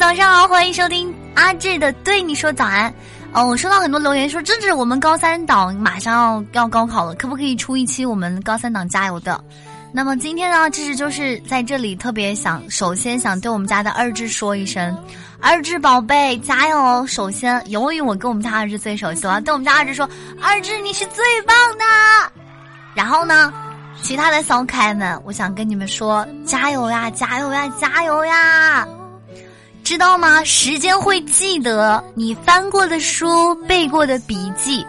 早上好，欢迎收听阿志的对你说早安。哦，我收到很多留言说，芝芝，我们高三党马上要要高考了，可不可以出一期我们高三党加油的？那么今天呢，芝芝就是在这里特别想，首先想对我们家的二志说一声，二志宝贝加油！首先，由于我跟我们家二志最熟悉了，对我们家二志说，二志你是最棒的。然后呢，其他的小可爱们，我想跟你们说，加油呀，加油呀，加油呀！知道吗？时间会记得你翻过的书、背过的笔记，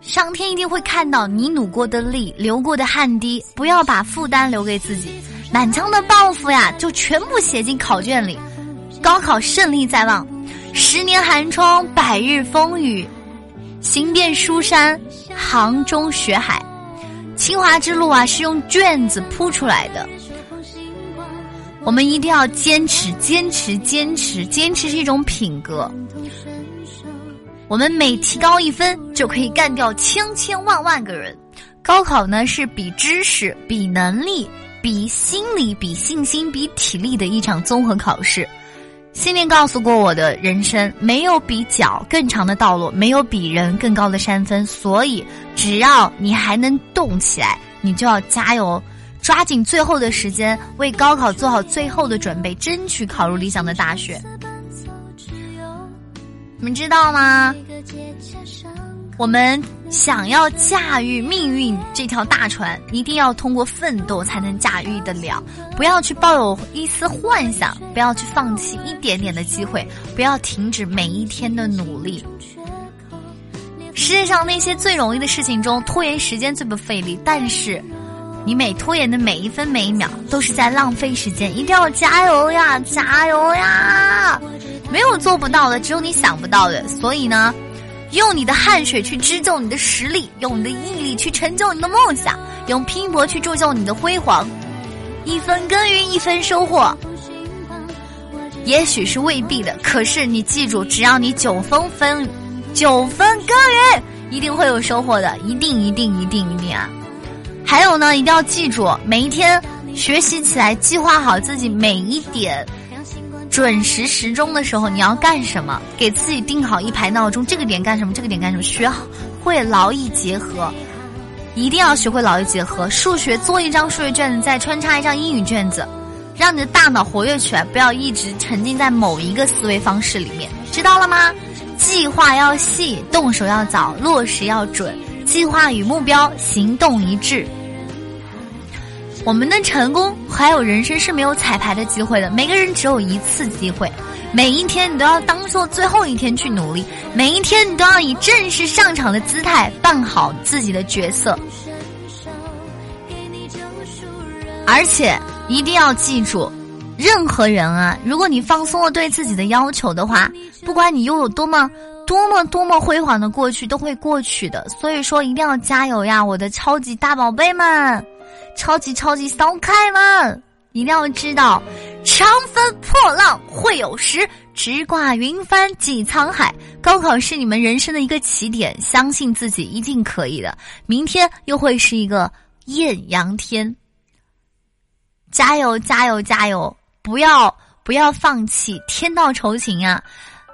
上天一定会看到你努过的力、流过的汗滴。不要把负担留给自己，满腔的抱负呀，就全部写进考卷里。高考胜利在望，十年寒窗，百日风雨，行遍书山，行中学海，清华之路啊，是用卷子铺出来的。我们一定要坚持，坚持，坚持，坚持是一种品格。我们每提高一分，就可以干掉千千万万个人。高考呢，是比知识、比能力、比心理、比信心、比体力的一场综合考试。信念告诉过我的人生，没有比脚更长的道路，没有比人更高的山峰。所以，只要你还能动起来，你就要加油。抓紧最后的时间，为高考做好最后的准备，争取考入理想的大学。你们知道吗？我们想要驾驭命运这条大船，一定要通过奋斗才能驾驭得了。不要去抱有一丝幻想，不要去放弃一点点的机会，不要停止每一天的努力。世界上那些最容易的事情中，拖延时间最不费力，但是。你每拖延的每一分每一秒都是在浪费时间，一定要加油呀，加油呀！没有做不到的，只有你想不到的。所以呢，用你的汗水去织就你的实力，用你的毅力去成就你的梦想，用拼搏去铸就你的辉煌。一分耕耘一分收获，也许是未必的，可是你记住，只要你九分分，九分耕耘，一定会有收获的，一定一定一定一定啊！还有呢，一定要记住，每一天学习起来，计划好自己每一点准时时钟的时候你要干什么，给自己定好一排闹钟，这个点干什么，这个点干什么，学会劳逸结合，一定要学会劳逸结合。数学做一张数学卷子，再穿插一张英语卷子，让你的大脑活跃起来，不要一直沉浸在某一个思维方式里面，知道了吗？计划要细，动手要早，落实要准。计划与目标，行动一致。我们的成功还有人生是没有彩排的机会的，每个人只有一次机会。每一天你都要当做最后一天去努力，每一天你都要以正式上场的姿态扮好自己的角色。而且一定要记住，任何人啊，如果你放松了对自己的要求的话，不管你拥有多么。多么多么辉煌的过去都会过去的，所以说一定要加油呀，我的超级大宝贝们，超级超级骚开们，一定要知道，长风破浪会有时，直挂云帆济沧海。高考是你们人生的一个起点，相信自己一定可以的，明天又会是一个艳阳天。加油加油加油！不要不要放弃，天道酬勤啊！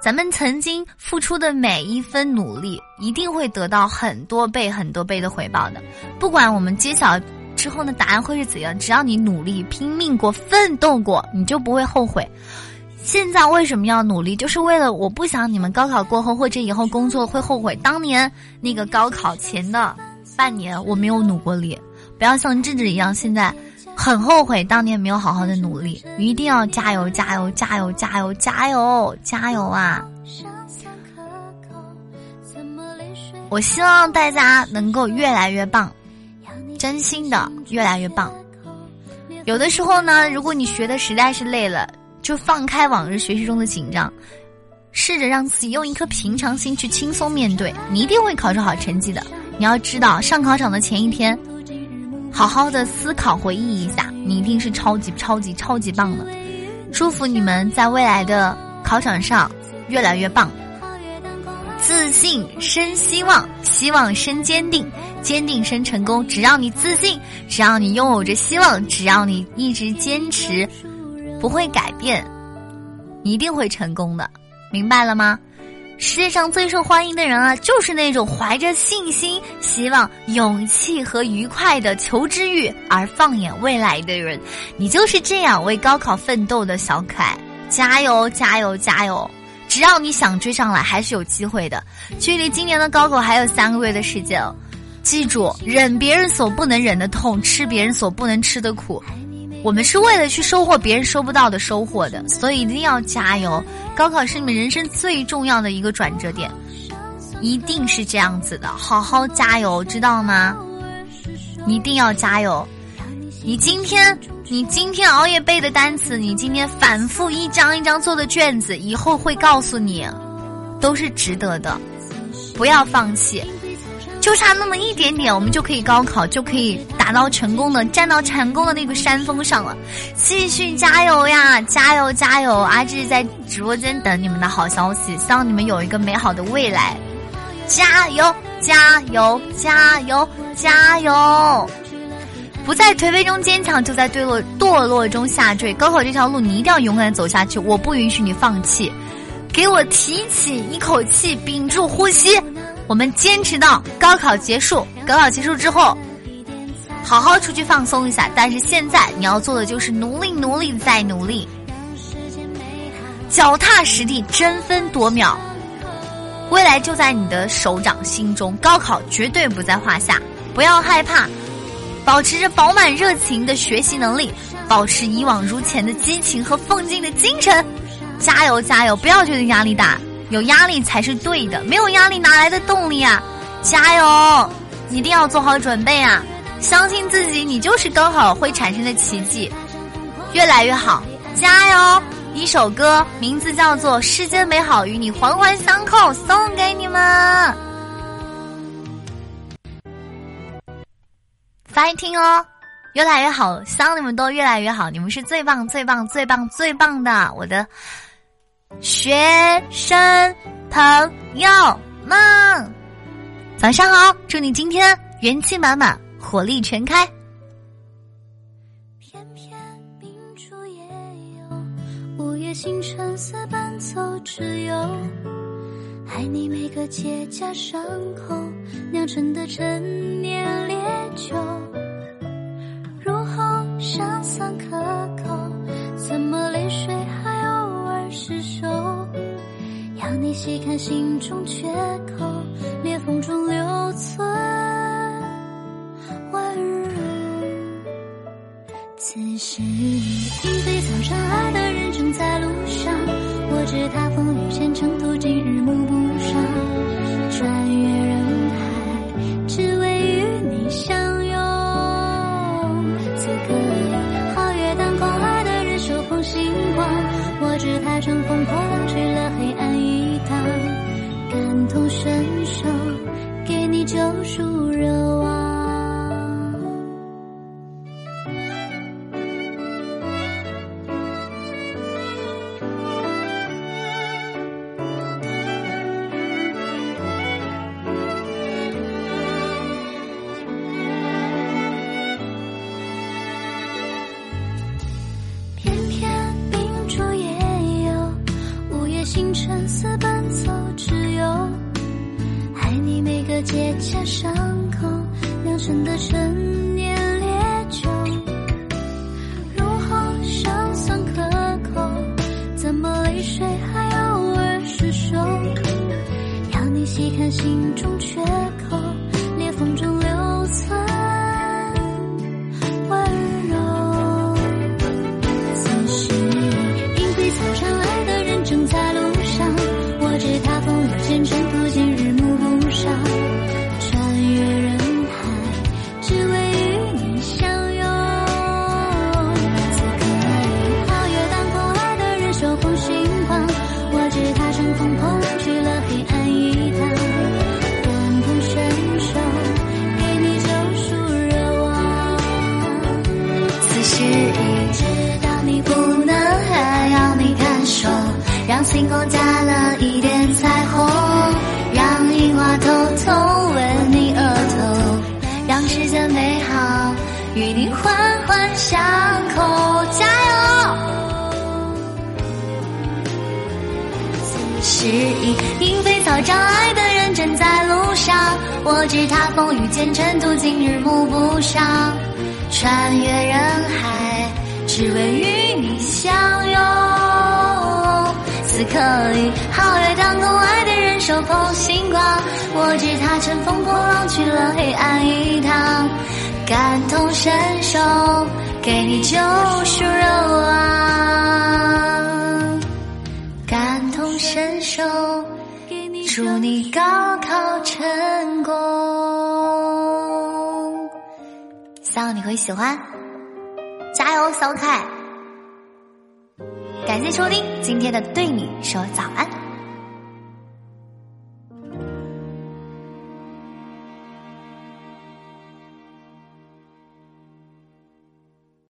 咱们曾经付出的每一分努力，一定会得到很多倍、很多倍的回报的。不管我们揭晓之后的答案会是怎样，只要你努力、拼命过、奋斗过，你就不会后悔。现在为什么要努力？就是为了我不想你们高考过后或者以后工作会后悔当年那个高考前的半年我没有努过力，不要像智智一样现在。很后悔当年没有好好的努力，一定要加油加油加油加油加油加油啊！我希望大家能够越来越棒，真心的越来越棒。有的时候呢，如果你学的实在是累了，就放开往日学习中的紧张，试着让自己用一颗平常心去轻松面对，你一定会考出好成绩的。你要知道，上考场的前一天。好好的思考回忆一下，你一定是超级超级超级棒的。祝福你们在未来的考场上越来越棒。自信生希望，希望生坚定，坚定生成功。只要你自信，只要你拥有着希望，只要你一直坚持，不会改变，你一定会成功的，明白了吗？世界上最受欢迎的人啊，就是那种怀着信心、希望、勇气和愉快的求知欲而放眼未来的人。你就是这样为高考奋斗的小可爱，加油加油加油！只要你想追上来，还是有机会的。距离今年的高考还有三个月的时间，记住，忍别人所不能忍的痛，吃别人所不能吃的苦。我们是为了去收获别人收不到的收获的，所以一定要加油！高考是你们人生最重要的一个转折点，一定是这样子的，好好加油，知道吗？一定要加油！你今天，你今天熬夜背的单词，你今天反复一张一张做的卷子，以后会告诉你，都是值得的，不要放弃。就差那么一点点，我们就可以高考，就可以达到成功的，站到成功的那个山峰上了。继续加油呀，加油加油！阿志在直播间等你们的好消息，希望你们有一个美好的未来。加油，加油，加油，加油！不在颓废中坚强，就在堕落堕落中下坠。高考这条路，你一定要勇敢走下去，我不允许你放弃。给我提起一口气，屏住呼吸。我们坚持到高考结束。高考结束之后，好好出去放松一下。但是现在你要做的就是努力、努力再努力，脚踏实地，争分夺秒。未来就在你的手掌心中，高考绝对不在话下。不要害怕，保持着饱满热情的学习能力，保持一往如前的激情和奋进的精神。加油，加油！不要觉得压力大。有压力才是对的，没有压力哪来的动力啊？加油，一定要做好准备啊！相信自己，你就是刚好会产生的奇迹，越来越好，加油！一首歌，名字叫做《世间美好与你环环相扣》，送给你们，fighting 哦！越来越好，希望你们都越来越好，你们是最棒、最棒、最棒、最棒的，我的。学生朋友们，早上好！祝你今天元气满满，火力全开。偏偏明珠也有午夜星辰似伴奏之友，爱你每个结痂伤口酿成的陈年烈酒，入喉香酸可口，细看心中缺口，裂缝中留存温柔。此时，莺飞草长，爱的人正在路上。我知他风雨兼程，途经日暮不赏。穿越人海，只为与你相拥。此刻，皓月当空，爱的人手捧星光。我知他乘风破浪，色奔走，只有爱你。每个结痂伤口酿成的陈年烈酒，入喉尚算可口，怎么泪水还偶尔失手？要你细看心中缺口，裂缝中环环相扣。加油！失意。因飞草长，爱的人正在路上，我知他风雨兼程，途经日暮不赏。穿越人海，只为与你相拥。此刻里，皓月当空，爱的人手捧星光。我知他乘风破浪去了黑暗一趟，感同身受，给你救赎热望。感同身受，祝你高考成功。希望你会喜欢，加油，小凯！感谢收听今天的对你说早安。